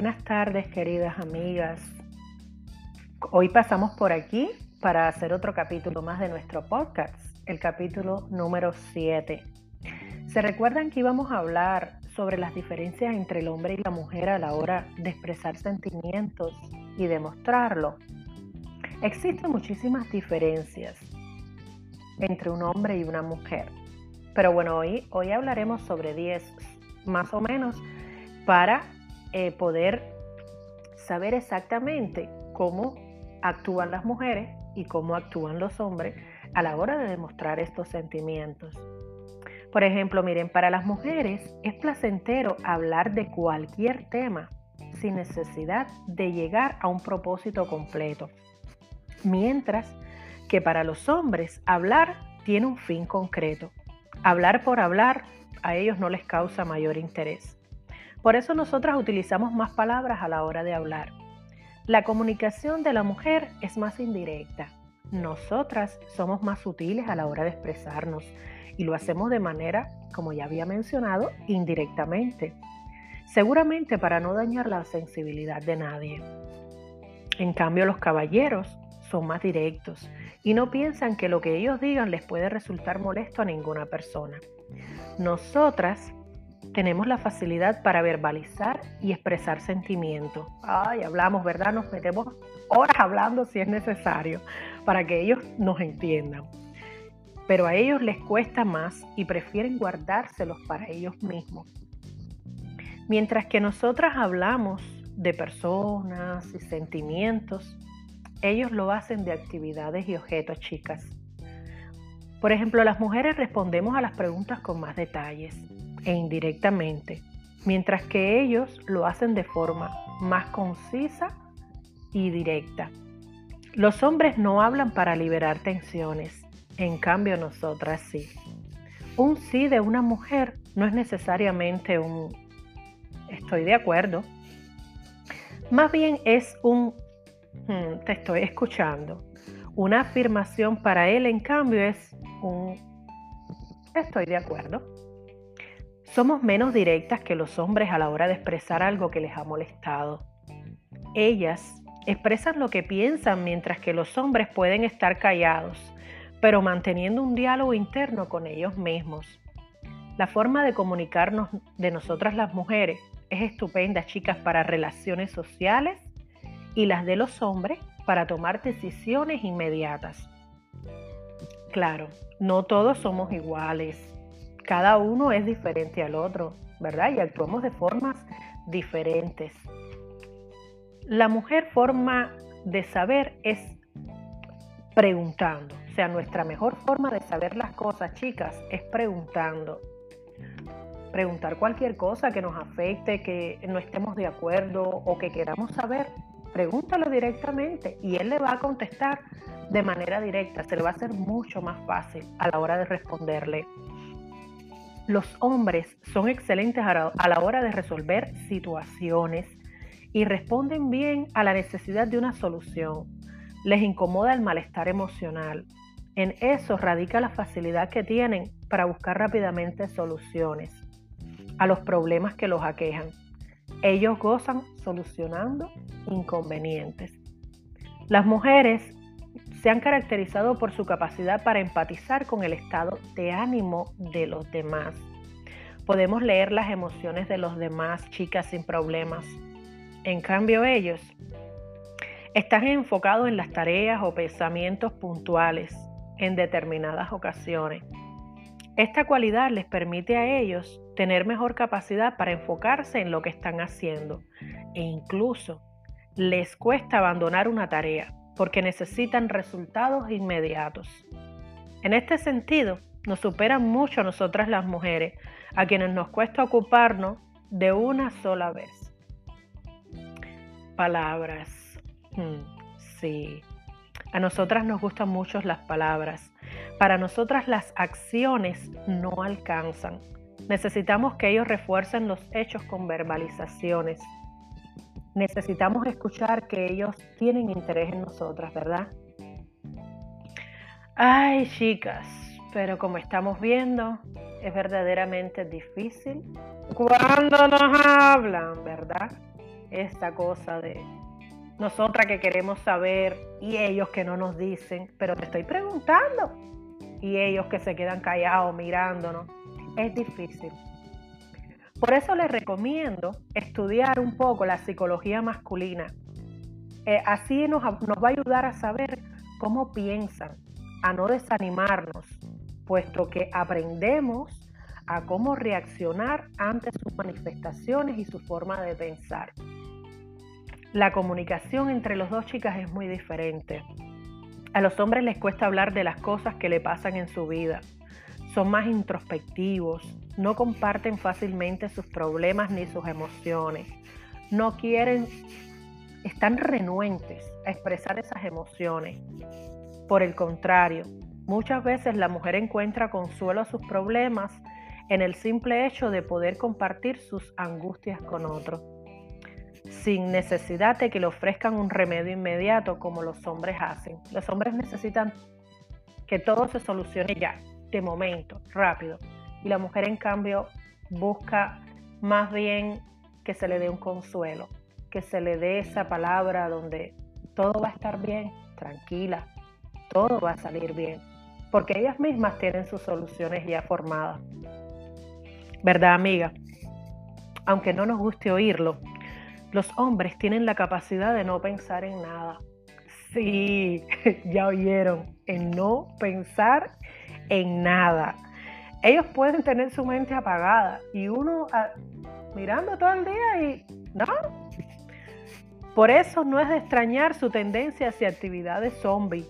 Buenas tardes, queridas amigas. Hoy pasamos por aquí para hacer otro capítulo más de nuestro podcast, el capítulo número 7. ¿Se recuerdan que íbamos a hablar sobre las diferencias entre el hombre y la mujer a la hora de expresar sentimientos y demostrarlo? Existen muchísimas diferencias entre un hombre y una mujer. Pero bueno, hoy, hoy hablaremos sobre 10 más o menos para eh, poder saber exactamente cómo actúan las mujeres y cómo actúan los hombres a la hora de demostrar estos sentimientos. Por ejemplo, miren, para las mujeres es placentero hablar de cualquier tema sin necesidad de llegar a un propósito completo. Mientras que para los hombres hablar tiene un fin concreto. Hablar por hablar a ellos no les causa mayor interés. Por eso nosotras utilizamos más palabras a la hora de hablar. La comunicación de la mujer es más indirecta. Nosotras somos más sutiles a la hora de expresarnos y lo hacemos de manera, como ya había mencionado, indirectamente. Seguramente para no dañar la sensibilidad de nadie. En cambio, los caballeros son más directos y no piensan que lo que ellos digan les puede resultar molesto a ninguna persona. Nosotras tenemos la facilidad para verbalizar y expresar sentimientos. Ay, hablamos, ¿verdad? Nos metemos horas hablando si es necesario para que ellos nos entiendan. Pero a ellos les cuesta más y prefieren guardárselos para ellos mismos. Mientras que nosotras hablamos de personas y sentimientos, ellos lo hacen de actividades y objetos, chicas. Por ejemplo, las mujeres respondemos a las preguntas con más detalles e indirectamente, mientras que ellos lo hacen de forma más concisa y directa. Los hombres no hablan para liberar tensiones, en cambio nosotras sí. Un sí de una mujer no es necesariamente un estoy de acuerdo, más bien es un hmm, te estoy escuchando. Una afirmación para él, en cambio, es un estoy de acuerdo. Somos menos directas que los hombres a la hora de expresar algo que les ha molestado. Ellas expresan lo que piensan mientras que los hombres pueden estar callados, pero manteniendo un diálogo interno con ellos mismos. La forma de comunicarnos de nosotras las mujeres es estupenda, chicas, para relaciones sociales y las de los hombres para tomar decisiones inmediatas. Claro, no todos somos iguales cada uno es diferente al otro, ¿verdad? Y actuamos de formas diferentes. La mujer forma de saber es preguntando. O sea, nuestra mejor forma de saber las cosas, chicas, es preguntando. Preguntar cualquier cosa que nos afecte, que no estemos de acuerdo o que queramos saber, pregúntalo directamente y él le va a contestar de manera directa. Se le va a hacer mucho más fácil a la hora de responderle. Los hombres son excelentes a la hora de resolver situaciones y responden bien a la necesidad de una solución. Les incomoda el malestar emocional. En eso radica la facilidad que tienen para buscar rápidamente soluciones a los problemas que los aquejan. Ellos gozan solucionando inconvenientes. Las mujeres se han caracterizado por su capacidad para empatizar con el estado de ánimo de los demás. Podemos leer las emociones de los demás, chicas, sin problemas. En cambio, ellos están enfocados en las tareas o pensamientos puntuales en determinadas ocasiones. Esta cualidad les permite a ellos tener mejor capacidad para enfocarse en lo que están haciendo e incluso les cuesta abandonar una tarea porque necesitan resultados inmediatos. En este sentido, nos superan mucho a nosotras las mujeres, a quienes nos cuesta ocuparnos de una sola vez. Palabras. Hmm, sí. A nosotras nos gustan mucho las palabras. Para nosotras las acciones no alcanzan. Necesitamos que ellos refuercen los hechos con verbalizaciones necesitamos escuchar que ellos tienen interés en nosotras, ¿verdad? Ay, chicas, pero como estamos viendo, es verdaderamente difícil cuando nos hablan, ¿verdad? esta cosa de nosotras que queremos saber y ellos que no nos dicen, pero te estoy preguntando. Y ellos que se quedan callados mirándonos. Es difícil. Por eso les recomiendo estudiar un poco la psicología masculina. Eh, así nos, nos va a ayudar a saber cómo piensan, a no desanimarnos, puesto que aprendemos a cómo reaccionar ante sus manifestaciones y su forma de pensar. La comunicación entre los dos chicas es muy diferente. A los hombres les cuesta hablar de las cosas que le pasan en su vida. Son más introspectivos, no comparten fácilmente sus problemas ni sus emociones. No quieren, están renuentes a expresar esas emociones. Por el contrario, muchas veces la mujer encuentra consuelo a sus problemas en el simple hecho de poder compartir sus angustias con otro, sin necesidad de que le ofrezcan un remedio inmediato como los hombres hacen. Los hombres necesitan que todo se solucione ya, de momento, rápido. Y la mujer en cambio busca más bien que se le dé un consuelo, que se le dé esa palabra donde todo va a estar bien, tranquila, todo va a salir bien, porque ellas mismas tienen sus soluciones ya formadas. ¿Verdad, amiga? Aunque no nos guste oírlo, los hombres tienen la capacidad de no pensar en nada. Sí, ya oyeron, en no pensar en nada. Ellos pueden tener su mente apagada y uno ah, mirando todo el día y no. Por eso no es de extrañar su tendencia hacia actividades zombie,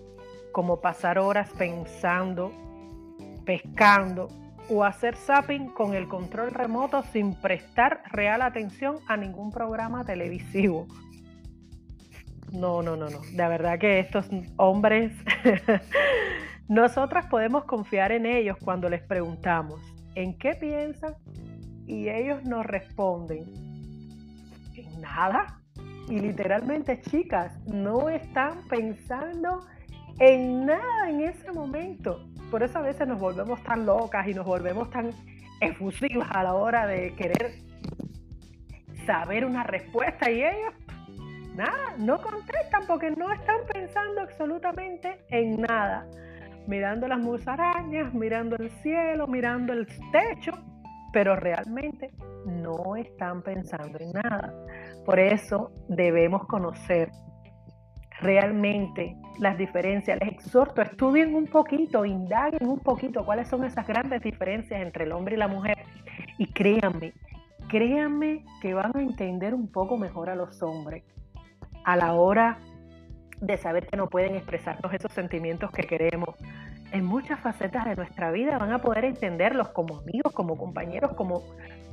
como pasar horas pensando, pescando, o hacer zapping con el control remoto sin prestar real atención a ningún programa televisivo. No, no, no, no. De verdad que estos hombres, nosotras podemos confiar en ellos cuando les preguntamos, ¿en qué piensan? Y ellos nos responden, en nada. Y literalmente, chicas, no están pensando en nada en ese momento. Por eso a veces nos volvemos tan locas y nos volvemos tan efusivas a la hora de querer saber una respuesta y ellos nada, no contestan porque no están pensando absolutamente en nada. Mirando las musarañas, mirando el cielo, mirando el techo, pero realmente no están pensando en nada. Por eso debemos conocer realmente las diferencias. Les exhorto, estudien un poquito, indaguen un poquito cuáles son esas grandes diferencias entre el hombre y la mujer. Y créanme, créanme que van a entender un poco mejor a los hombres a la hora de saber que no pueden expresarnos esos sentimientos que queremos. En muchas facetas de nuestra vida van a poder entenderlos como amigos, como compañeros, como,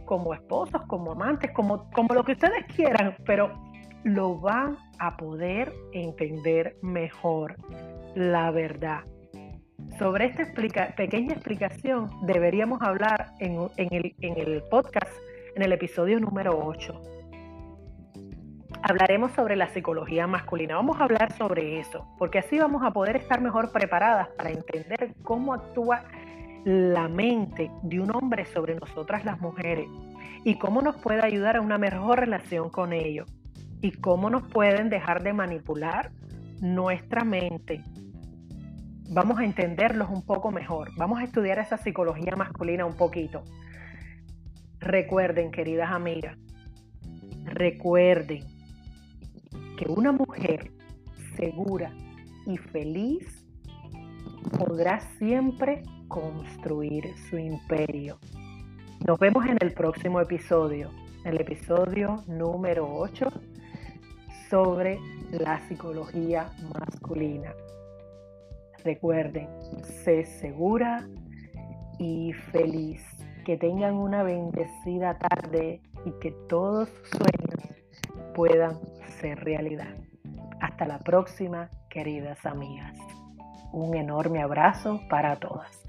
como esposos, como amantes, como, como lo que ustedes quieran, pero lo van a poder entender mejor la verdad. Sobre esta pequeña explicación deberíamos hablar en, el, en el podcast, en el episodio número 8. Hablaremos sobre la psicología masculina. Vamos a hablar sobre eso, porque así vamos a poder estar mejor preparadas para entender cómo actúa la mente de un hombre sobre nosotras las mujeres y cómo nos puede ayudar a una mejor relación con ellos y cómo nos pueden dejar de manipular nuestra mente. Vamos a entenderlos un poco mejor. Vamos a estudiar esa psicología masculina un poquito. Recuerden, queridas amigas, recuerden que una mujer segura y feliz podrá siempre construir su imperio. Nos vemos en el próximo episodio, el episodio número 8 sobre la psicología masculina. Recuerden, sé segura y feliz. Que tengan una bendecida tarde y que todos sus sueños puedan ser realidad. Hasta la próxima, queridas amigas. Un enorme abrazo para todas.